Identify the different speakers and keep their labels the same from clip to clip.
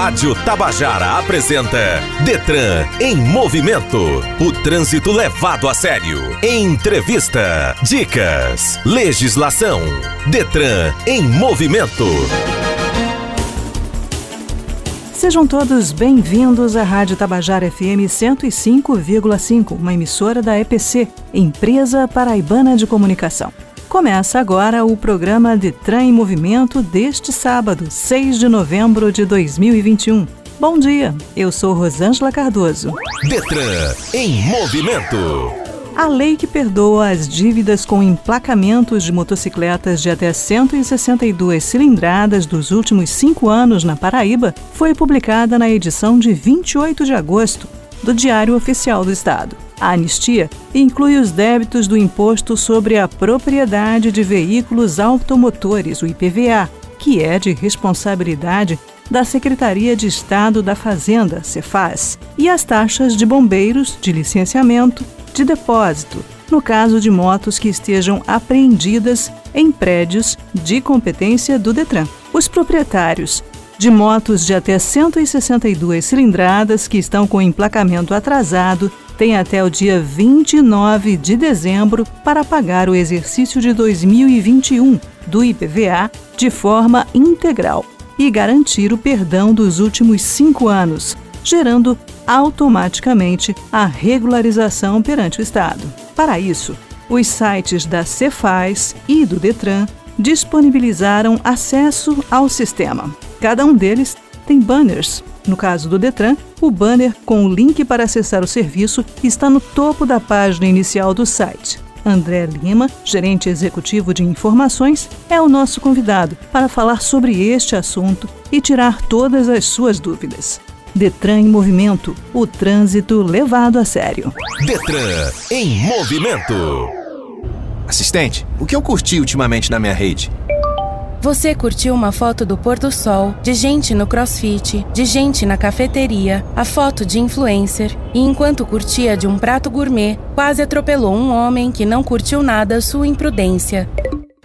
Speaker 1: Rádio Tabajara apresenta Detran em movimento. O trânsito levado a sério. Entrevista, dicas, legislação. Detran em movimento.
Speaker 2: Sejam todos bem-vindos à Rádio Tabajara FM 105,5, uma emissora da EPC, Empresa Paraibana de Comunicação. Começa agora o programa Detran em Movimento deste sábado, 6 de novembro de 2021. Bom dia, eu sou Rosângela Cardoso.
Speaker 1: Detran em Movimento.
Speaker 2: A lei que perdoa as dívidas com emplacamentos de motocicletas de até 162 cilindradas dos últimos cinco anos na Paraíba foi publicada na edição de 28 de agosto do Diário Oficial do Estado. A anistia inclui os débitos do Imposto sobre a Propriedade de Veículos Automotores, o IPVA, que é de responsabilidade da Secretaria de Estado da Fazenda, Cefaz, e as taxas de bombeiros, de licenciamento, de depósito, no caso de motos que estejam apreendidas em prédios de competência do Detran. Os proprietários de motos de até 162 cilindradas que estão com emplacamento atrasado tem até o dia 29 de dezembro para pagar o exercício de 2021 do IPVA de forma integral e garantir o perdão dos últimos cinco anos, gerando automaticamente a regularização perante o Estado. Para isso, os sites da Cefaz e do Detran disponibilizaram acesso ao sistema. Cada um deles tem banners no caso do Detran, o banner com o link para acessar o serviço está no topo da página inicial do site. André Lima, gerente executivo de informações, é o nosso convidado para falar sobre este assunto e tirar todas as suas dúvidas. Detran em movimento o trânsito levado a sério.
Speaker 1: Detran em movimento.
Speaker 3: Assistente, o que eu curti ultimamente na minha rede?
Speaker 4: Você curtiu uma foto do pôr do sol, de gente no crossfit, de gente na cafeteria, a foto de influencer, e enquanto curtia de um prato gourmet, quase atropelou um homem que não curtiu nada sua imprudência.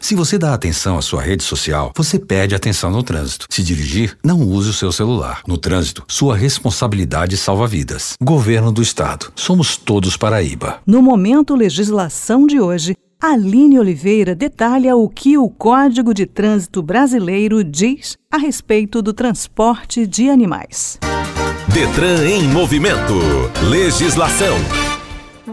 Speaker 5: Se você dá atenção à sua rede social, você perde atenção no trânsito. Se dirigir, não use o seu celular. No trânsito, sua responsabilidade salva vidas. Governo do Estado. Somos todos Paraíba.
Speaker 2: No momento legislação de hoje, Aline Oliveira detalha o que o Código de Trânsito Brasileiro diz a respeito do transporte de animais.
Speaker 1: Detran em movimento. Legislação.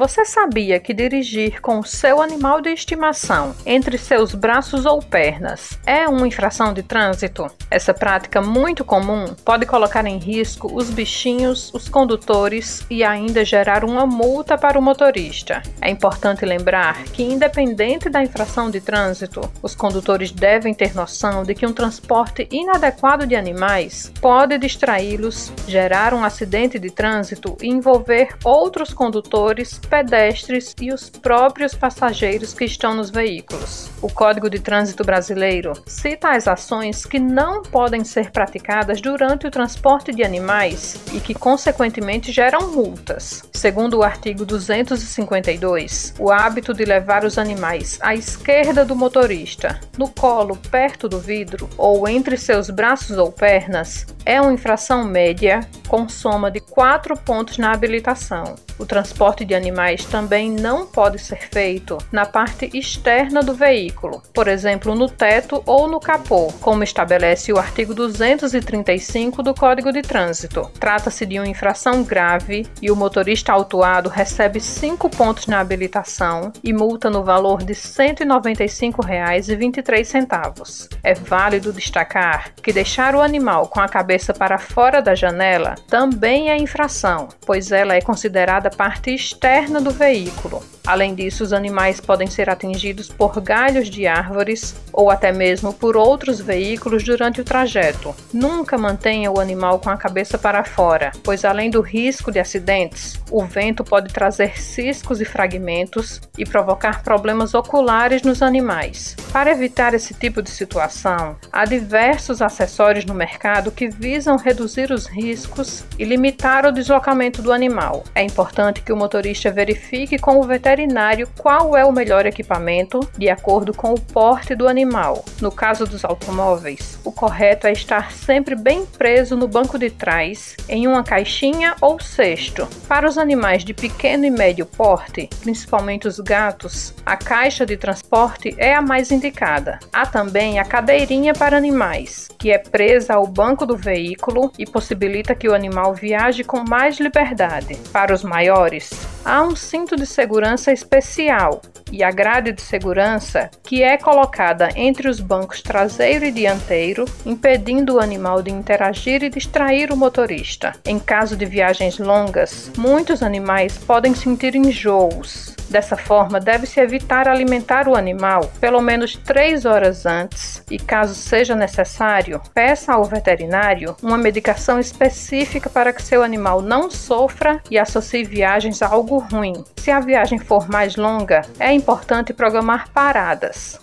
Speaker 6: Você sabia que dirigir com o seu animal de estimação entre seus braços ou pernas é uma infração de trânsito? Essa prática muito comum pode colocar em risco os bichinhos, os condutores e ainda gerar uma multa para o motorista. É importante lembrar que, independente da infração de trânsito, os condutores devem ter noção de que um transporte inadequado de animais pode distraí-los, gerar um acidente de trânsito e envolver outros condutores pedestres e os próprios passageiros que estão nos veículos. O Código de Trânsito Brasileiro cita as ações que não podem ser praticadas durante o transporte de animais e que, consequentemente, geram multas. Segundo o artigo 252, o hábito de levar os animais à esquerda do motorista, no colo perto do vidro ou entre seus braços ou pernas é uma infração média com soma de 4 pontos na habilitação. O transporte de animais também não pode ser feito na parte externa do veículo, por exemplo, no teto ou no capô, como estabelece o artigo 235 do Código de Trânsito. Trata-se de uma infração grave e o motorista autuado recebe 5 pontos na habilitação e multa no valor de R$ 195,23. É válido destacar que deixar o animal com a cabeça para fora da janela também é infração, pois ela é considerada parte externa do veículo. Além disso, os animais podem ser atingidos por galhos de árvores ou até mesmo por outros veículos durante o trajeto. Nunca mantenha o animal com a cabeça para fora, pois além do risco de acidentes, o vento pode trazer ciscos e fragmentos e provocar problemas oculares nos animais. Para evitar esse tipo de situação, há diversos acessórios no mercado que visam reduzir os riscos e limitar o deslocamento do animal. É importante que o motorista verifique com o veterinário veterinário qual é o melhor equipamento de acordo com o porte do animal. No caso dos automóveis, o correto é estar sempre bem preso no banco de trás, em uma caixinha ou cesto. Para os animais de pequeno e médio porte, principalmente os gatos, a caixa de transporte é a mais indicada. Há também a cadeirinha para animais, que é presa ao banco do veículo e possibilita que o animal viaje com mais liberdade. Para os maiores, há um cinto de segurança especial e a grade de segurança que é colocada entre os bancos traseiro e dianteiro, impedindo o animal de interagir e distrair o motorista. Em caso de viagens longas, muitos animais podem sentir enjoos. Dessa forma, deve-se evitar alimentar o animal pelo menos 3 horas antes e, caso seja necessário, peça ao veterinário uma medicação específica para que seu animal não sofra e associe viagens a algo ruim. Se a viagem for mais longa, é importante programar paradas.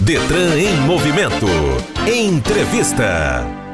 Speaker 1: Detran em movimento. Entrevista.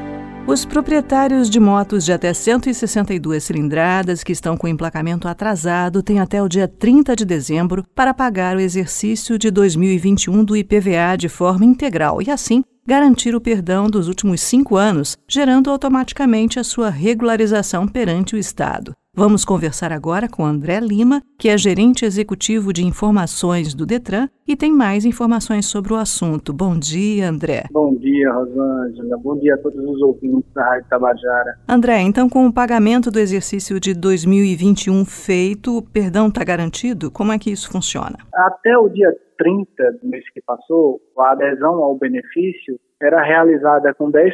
Speaker 2: Os proprietários de motos de até 162 cilindradas que estão com emplacamento atrasado têm até o dia 30 de dezembro para pagar o exercício de 2021 do IPVA de forma integral e, assim, garantir o perdão dos últimos cinco anos, gerando automaticamente a sua regularização perante o Estado. Vamos conversar agora com André Lima, que é gerente executivo de informações do Detran e tem mais informações sobre o assunto. Bom dia, André.
Speaker 7: Bom dia, Rosângela. Bom dia a todos os ouvintes da Rádio Tabajara.
Speaker 2: André, então com o pagamento do exercício de 2021 feito, o perdão está garantido? Como é que isso funciona?
Speaker 7: Até o dia 30 do mês que passou, a adesão ao benefício era realizada com 10%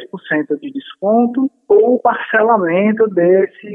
Speaker 7: de desconto ou parcelamento desse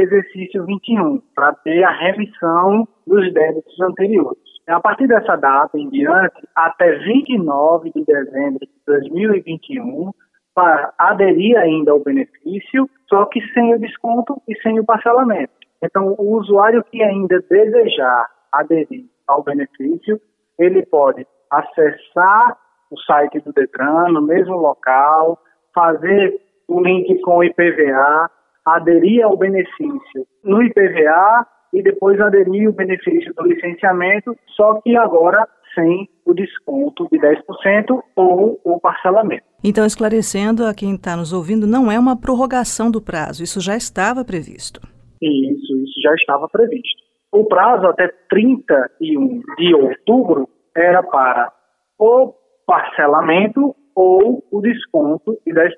Speaker 7: exercício 21, para ter a remissão dos débitos anteriores. A partir dessa data em diante, até 29 de dezembro de 2021, para aderir ainda ao benefício, só que sem o desconto e sem o parcelamento. Então, o usuário que ainda desejar aderir ao benefício, ele pode acessar o site do Detran, no mesmo local, fazer o link com o IPVA, aderir ao benefício no IPVA e depois aderir o benefício do licenciamento, só que agora sem o desconto de 10% ou o parcelamento.
Speaker 2: Então, esclarecendo a quem está nos ouvindo, não é uma prorrogação do prazo, isso já estava previsto.
Speaker 7: Isso, isso já estava previsto. O prazo até 31 de outubro era para o parcelamento ou o desconto de 10%.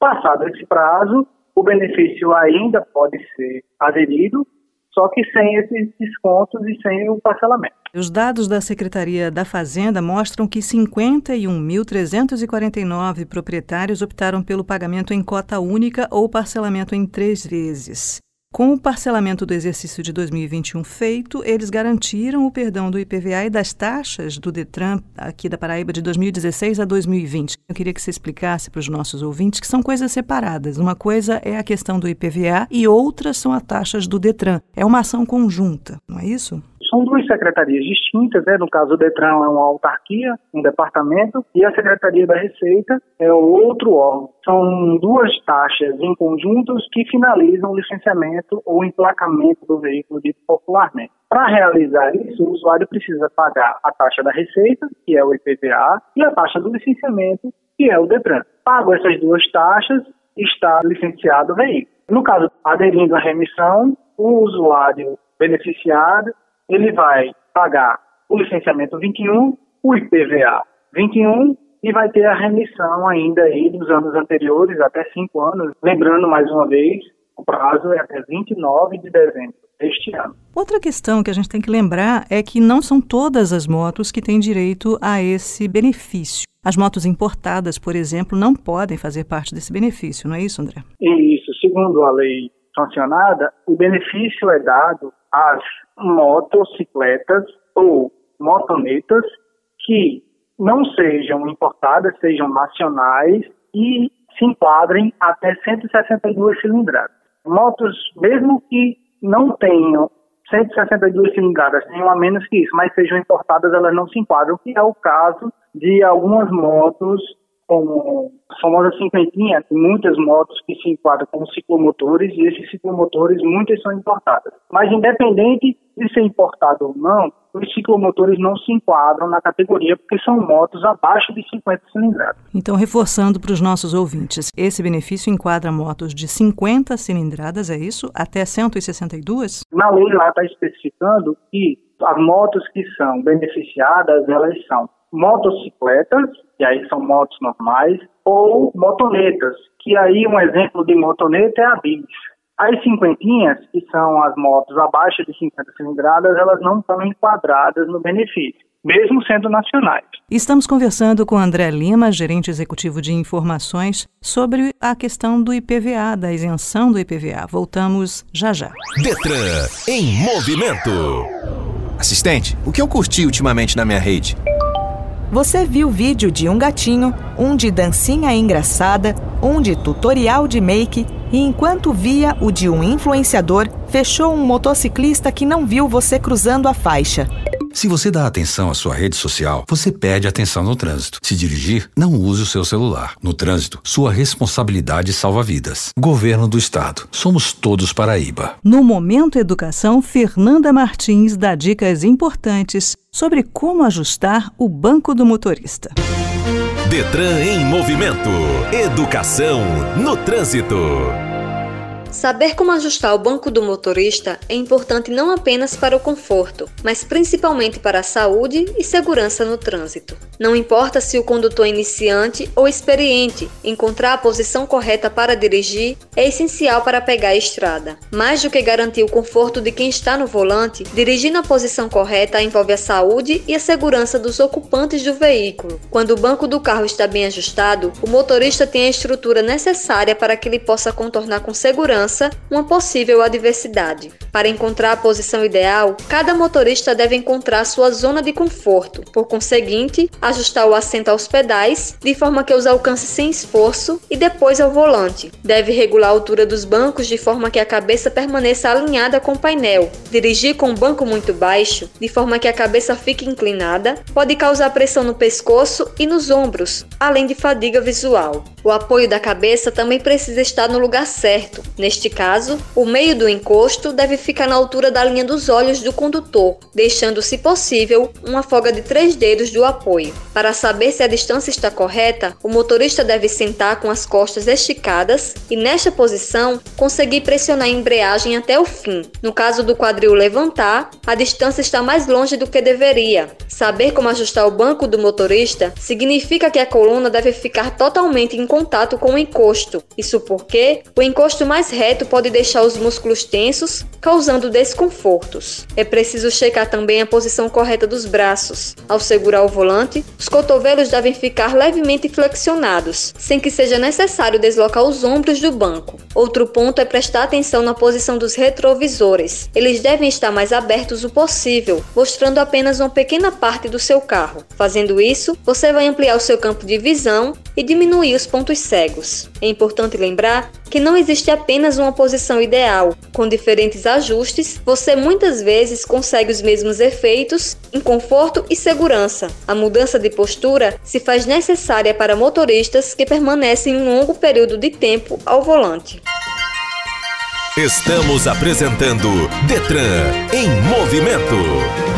Speaker 7: Passado esse prazo, o benefício ainda pode ser aderido, só que sem esses descontos e sem o parcelamento.
Speaker 2: Os dados da Secretaria da Fazenda mostram que 51.349 proprietários optaram pelo pagamento em cota única ou parcelamento em três vezes. Com o parcelamento do exercício de 2021 feito, eles garantiram o perdão do IPVA e das taxas do Detran aqui da Paraíba de 2016 a 2020. Eu queria que você explicasse para os nossos ouvintes que são coisas separadas. Uma coisa é a questão do IPVA e outras são as taxas do Detran. É uma ação conjunta, não é isso?
Speaker 7: São duas secretarias distintas, né? no caso o Detran é uma autarquia, um departamento, e a Secretaria da Receita é outro órgão. São duas taxas em conjuntos que finalizam o licenciamento ou emplacamento do veículo dito popularmente. Para realizar isso, o usuário precisa pagar a taxa da Receita, que é o IPVA, e a taxa do licenciamento, que é o Detran. Pago essas duas taxas, está licenciado o veículo. No caso, aderindo à remissão, o usuário beneficiado ele vai pagar o licenciamento 21, o IPVA 21 e vai ter a remissão ainda aí dos anos anteriores, até cinco anos. Lembrando mais uma vez, o prazo é até 29 de dezembro deste ano.
Speaker 2: Outra questão que a gente tem que lembrar é que não são todas as motos que têm direito a esse benefício. As motos importadas, por exemplo, não podem fazer parte desse benefício, não é isso, André?
Speaker 7: Isso. Segundo a lei sancionada, o benefício é dado às motocicletas ou motonetas que não sejam importadas, sejam nacionais e se enquadrem até 162 cilindradas. Motos, mesmo que não tenham 162 cilindradas, tenham a menos que isso, mas sejam importadas, elas não se enquadram, que é o caso de algumas motos como a famosa cinquentinha, tem muitas motos que se enquadram como ciclomotores e esses ciclomotores, muitas são importadas. Mas independente de ser importado ou não, os ciclomotores não se enquadram na categoria porque são motos abaixo de 50 cilindradas.
Speaker 2: Então, reforçando para os nossos ouvintes, esse benefício enquadra motos de 50 cilindradas, é isso? Até 162?
Speaker 7: Na lei lá está especificando que as motos que são beneficiadas, elas são motocicletas, que aí são motos normais, ou motonetas, que aí um exemplo de motoneta é a Bis. As cinquentinhas, que são as motos abaixo de 50 cilindradas, elas não estão enquadradas no benefício, mesmo sendo nacionais.
Speaker 2: Estamos conversando com André Lima, gerente executivo de informações, sobre a questão do IPVA, da isenção do IPVA. Voltamos já já.
Speaker 1: Detran em movimento.
Speaker 3: Assistente, o que eu curti ultimamente na minha rede?
Speaker 8: Você viu vídeo de um gatinho, um de dancinha engraçada, um de tutorial de make e enquanto via o de um influenciador, fechou um motociclista que não viu você cruzando a faixa.
Speaker 5: Se você dá atenção à sua rede social, você perde atenção no trânsito. Se dirigir, não use o seu celular. No trânsito, sua responsabilidade salva vidas. Governo do Estado. Somos todos Paraíba.
Speaker 2: No Momento Educação, Fernanda Martins dá dicas importantes sobre como ajustar o banco do motorista.
Speaker 1: Detran em movimento. Educação no trânsito.
Speaker 9: Saber como ajustar o banco do motorista é importante não apenas para o conforto, mas principalmente para a saúde e segurança no trânsito. Não importa se o condutor é iniciante ou experiente, encontrar a posição correta para dirigir é essencial para pegar a estrada. Mais do que garantir o conforto de quem está no volante, dirigir na posição correta envolve a saúde e a segurança dos ocupantes do veículo. Quando o banco do carro está bem ajustado, o motorista tem a estrutura necessária para que ele possa contornar com segurança uma possível adversidade. Para encontrar a posição ideal, cada motorista deve encontrar sua zona de conforto. Por conseguinte, ajustar o assento aos pedais de forma que os alcance sem esforço e depois ao volante. Deve regular a altura dos bancos de forma que a cabeça permaneça alinhada com o painel. Dirigir com um banco muito baixo, de forma que a cabeça fique inclinada, pode causar pressão no pescoço e nos ombros, além de fadiga visual. O apoio da cabeça também precisa estar no lugar certo. Neste caso, o meio do encosto deve ficar na altura da linha dos olhos do condutor, deixando, se possível, uma folga de três dedos do apoio. Para saber se a distância está correta, o motorista deve sentar com as costas esticadas e, nesta posição, conseguir pressionar a embreagem até o fim. No caso do quadril levantar, a distância está mais longe do que deveria. Saber como ajustar o banco do motorista significa que a coluna deve ficar totalmente contato com o encosto. Isso porque o encosto mais reto pode deixar os músculos tensos, causando desconfortos. É preciso checar também a posição correta dos braços. Ao segurar o volante, os cotovelos devem ficar levemente flexionados, sem que seja necessário deslocar os ombros do banco. Outro ponto é prestar atenção na posição dos retrovisores. Eles devem estar mais abertos o possível, mostrando apenas uma pequena parte do seu carro. Fazendo isso, você vai ampliar o seu campo de visão e diminuir os pontos cegos. É importante lembrar que não existe apenas uma posição ideal. Com diferentes ajustes, você muitas vezes consegue os mesmos efeitos em conforto e segurança. A mudança de postura se faz necessária para motoristas que permanecem um longo período de tempo ao volante.
Speaker 1: Estamos apresentando Detran em movimento.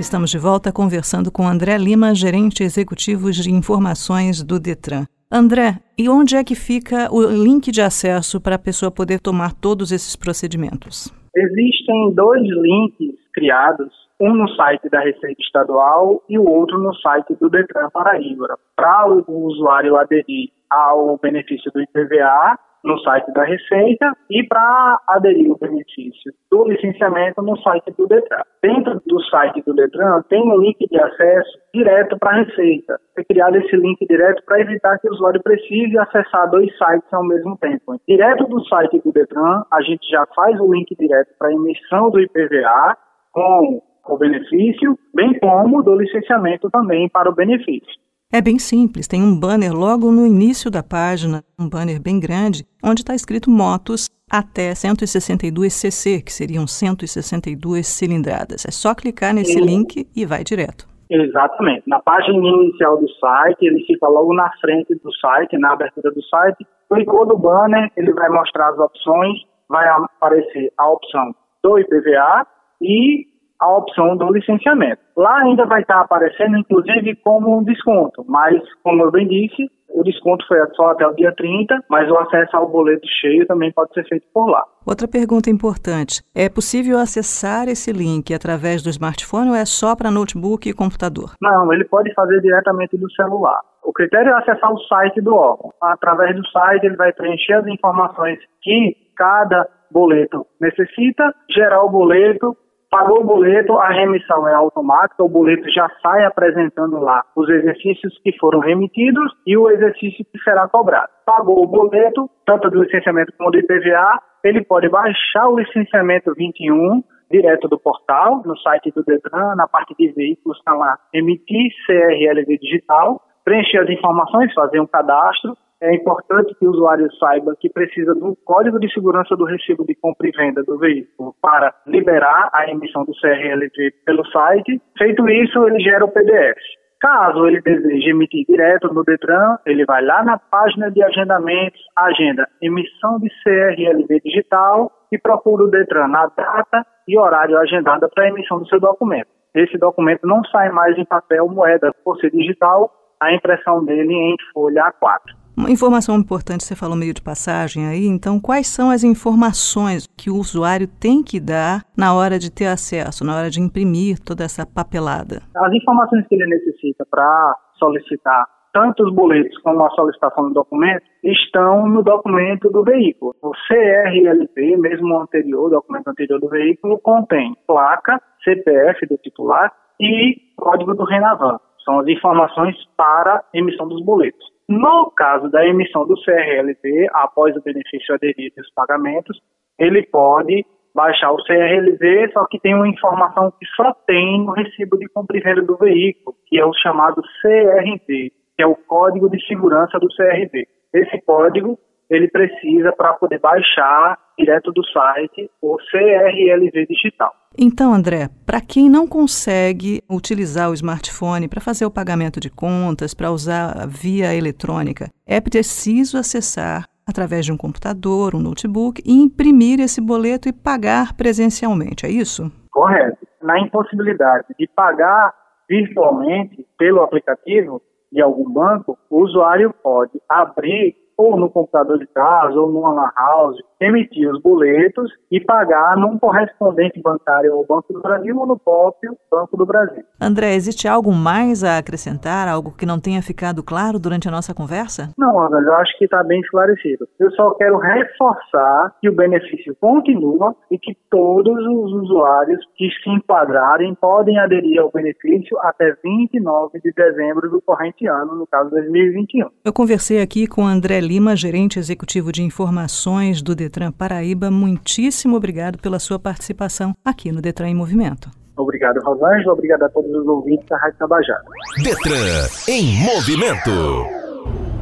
Speaker 2: Estamos de volta conversando com André Lima, gerente executivo de informações do Detran. André, e onde é que fica o link de acesso para a pessoa poder tomar todos esses procedimentos?
Speaker 7: Existem dois links criados, um no site da Receita Estadual e o outro no site do Detran Paraíba. Para o usuário aderir ao benefício do IPVA, no site da Receita e para aderir ao benefício do licenciamento no site do Detran. Dentro do site do Detran tem um link de acesso direto para a Receita. Foi criado esse link direto para evitar que o usuário precise acessar dois sites ao mesmo tempo. Direto do site do Detran, a gente já faz o link direto para a emissão do IPVA com o benefício, bem como do licenciamento também para o benefício.
Speaker 2: É bem simples, tem um banner logo no início da página, um banner bem grande, onde está escrito motos até 162 cc, que seriam 162 cilindradas. É só clicar nesse link e vai direto.
Speaker 7: Exatamente. Na página inicial do site, ele fica logo na frente do site, na abertura do site. Clicou no banner, ele vai mostrar as opções, vai aparecer a opção do IPVA e a opção do licenciamento. Lá ainda vai estar aparecendo, inclusive, como um desconto, mas, como eu bem disse, o desconto foi só até o dia 30, mas o acesso ao boleto cheio também pode ser feito por lá.
Speaker 2: Outra pergunta importante: é possível acessar esse link através do smartphone ou é só para notebook e computador?
Speaker 7: Não, ele pode fazer diretamente do celular. O critério é acessar o site do órgão. Através do site, ele vai preencher as informações que cada boleto necessita, gerar o boleto, Pagou o boleto, a remissão é automática, o boleto já sai apresentando lá os exercícios que foram remitidos e o exercício que será cobrado. Pagou o boleto, tanto do licenciamento como do IPVA, ele pode baixar o licenciamento 21 direto do portal, no site do Detran, na parte de veículos, está lá emitir CRLV digital, preencher as informações, fazer um cadastro, é importante que o usuário saiba que precisa do código de segurança do recibo de compra e venda do veículo para liberar a emissão do CRLV pelo site. Feito isso, ele gera o PDF. Caso ele deseje emitir direto no Detran, ele vai lá na página de agendamentos, agenda emissão de CRLV digital e procura o Detran na data e horário agendada para a emissão do seu documento. Esse documento não sai mais em papel moeda por ser digital, a impressão dele em folha A4.
Speaker 2: Uma informação importante, você falou meio de passagem aí, então quais são as informações que o usuário tem que dar na hora de ter acesso, na hora de imprimir toda essa papelada?
Speaker 7: As informações que ele necessita para solicitar tanto os boletos como a solicitação do documento estão no documento do veículo. O CRLP, mesmo o anterior, documento anterior do veículo, contém placa, CPF do titular e código do Renavan. São as informações para emissão dos boletos. No caso da emissão do CRLV, após o benefício aderido e os pagamentos, ele pode baixar o CRLV, só que tem uma informação que só tem no recibo de compra e venda do veículo, que é o chamado CRV, que é o Código de Segurança do CRV. Esse código ele precisa para poder baixar direto do site o CRLV digital.
Speaker 2: Então, André, para quem não consegue utilizar o smartphone para fazer o pagamento de contas, para usar via eletrônica, é preciso acessar através de um computador, um notebook e imprimir esse boleto e pagar presencialmente, é isso?
Speaker 7: Correto. Na impossibilidade de pagar virtualmente pelo aplicativo de algum banco, o usuário pode abrir ou no computador de casa, ou numa house, emitir os boletos e pagar num correspondente bancário ao Banco do Brasil ou no próprio Banco do Brasil.
Speaker 2: André, existe algo mais a acrescentar, algo que não tenha ficado claro durante a nossa conversa?
Speaker 7: Não, André, eu acho que está bem esclarecido. Eu só quero reforçar que o benefício continua e que todos os usuários que se enquadrarem podem aderir ao benefício até 29 de dezembro do corrente ano, no caso 2021.
Speaker 2: Eu conversei aqui com André Lima, gerente executivo de informações do Detran Paraíba. Muitíssimo obrigado pela sua participação aqui no Detran em Movimento.
Speaker 7: Obrigado, Rosângela. Obrigado a todos os ouvintes da Rádio Tabajara.
Speaker 1: Detran em movimento.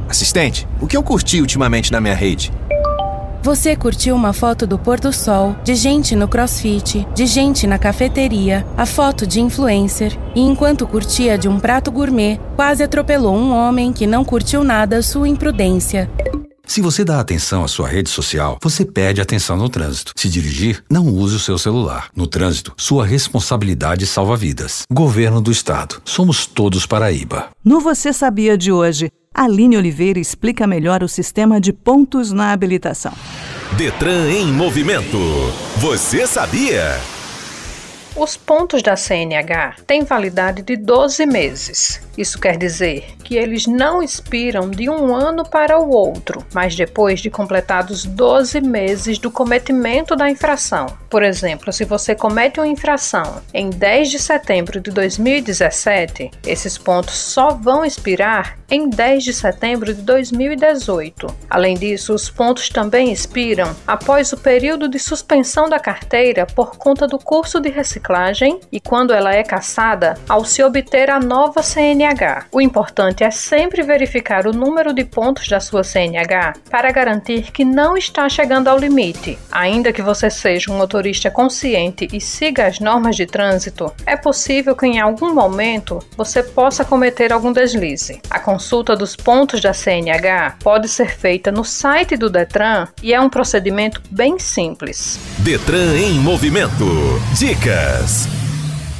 Speaker 1: Assistente, o que eu curti ultimamente na minha rede?
Speaker 4: Você curtiu uma foto do pôr do sol, de gente no crossfit, de gente na cafeteria, a foto de influencer, e enquanto curtia de um prato gourmet, quase atropelou um homem que não curtiu nada sua imprudência.
Speaker 5: Se você dá atenção à sua rede social, você perde atenção no trânsito. Se dirigir, não use o seu celular. No trânsito, sua responsabilidade salva vidas. Governo do Estado. Somos todos Paraíba.
Speaker 2: No Você Sabia de hoje, Aline Oliveira explica melhor o sistema de pontos na habilitação.
Speaker 1: Detran em movimento. Você sabia?
Speaker 6: Os pontos da CNH têm validade de 12 meses. Isso quer dizer que eles não expiram de um ano para o outro, mas depois de completados 12 meses do cometimento da infração. Por exemplo, se você comete uma infração em 10 de setembro de 2017, esses pontos só vão expirar em 10 de setembro de 2018. Além disso, os pontos também expiram após o período de suspensão da carteira por conta do curso de reciclagem reciclagem e quando ela é caçada, ao se obter a nova CNH. O importante é sempre verificar o número de pontos da sua CNH para garantir que não está chegando ao limite. Ainda que você seja um motorista consciente e siga as normas de trânsito, é possível que em algum momento você possa cometer algum deslize. A consulta dos pontos da CNH pode ser feita no site do Detran e é um procedimento bem simples.
Speaker 1: Detran em movimento. Dicas.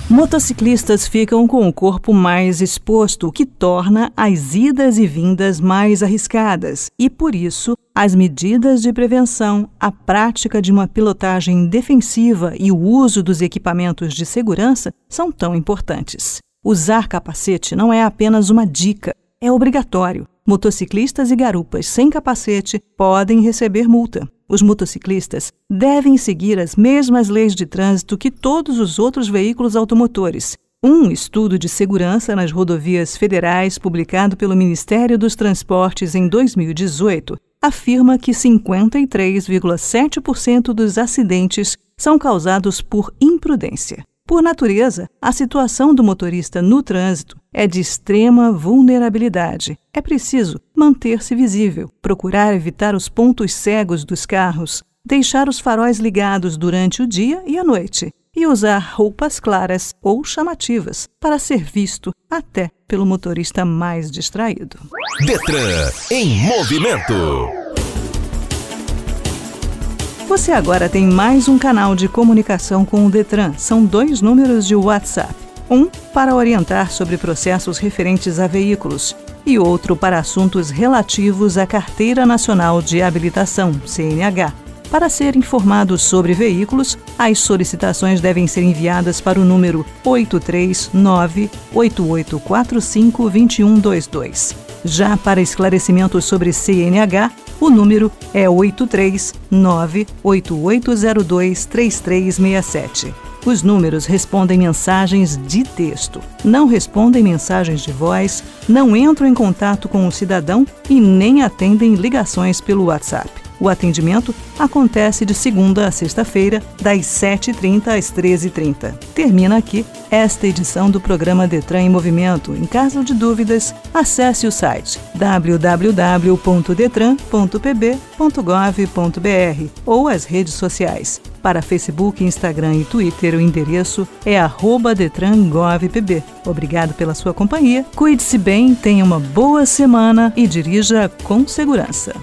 Speaker 2: Motociclistas ficam com o corpo mais exposto, o que torna as idas e vindas mais arriscadas, e por isso as medidas de prevenção, a prática de uma pilotagem defensiva e o uso dos equipamentos de segurança são tão importantes. Usar capacete não é apenas uma dica, é obrigatório. Motociclistas e garupas sem capacete podem receber multa os motociclistas devem seguir as mesmas leis de trânsito que todos os outros veículos automotores. Um estudo de segurança nas rodovias federais, publicado pelo Ministério dos Transportes em 2018, afirma que 53,7% dos acidentes são causados por imprudência. Por natureza, a situação do motorista no trânsito é de extrema vulnerabilidade. É preciso manter-se visível, procurar evitar os pontos cegos dos carros, deixar os faróis ligados durante o dia e a noite e usar roupas claras ou chamativas para ser visto até pelo motorista mais distraído.
Speaker 1: Detran em movimento.
Speaker 2: Você agora tem mais um canal de comunicação com o Detran. São dois números de WhatsApp. Um para orientar sobre processos referentes a veículos e outro para assuntos relativos à Carteira Nacional de Habilitação, CNH. Para ser informado sobre veículos, as solicitações devem ser enviadas para o número 839-8845-2122. Já para esclarecimentos sobre CNH, o número é 839-8802-3367. Os números respondem mensagens de texto, não respondem mensagens de voz, não entram em contato com o cidadão e nem atendem ligações pelo WhatsApp. O atendimento acontece de segunda a sexta-feira, das 7h30 às 13h30. Termina aqui esta edição do programa Detran em Movimento. Em caso de dúvidas, acesse o site www.detran.pb.gov.br ou as redes sociais. Para Facebook, Instagram e Twitter, o endereço é DetranGovPB. Obrigado pela sua companhia, cuide-se bem, tenha uma boa semana e dirija com segurança.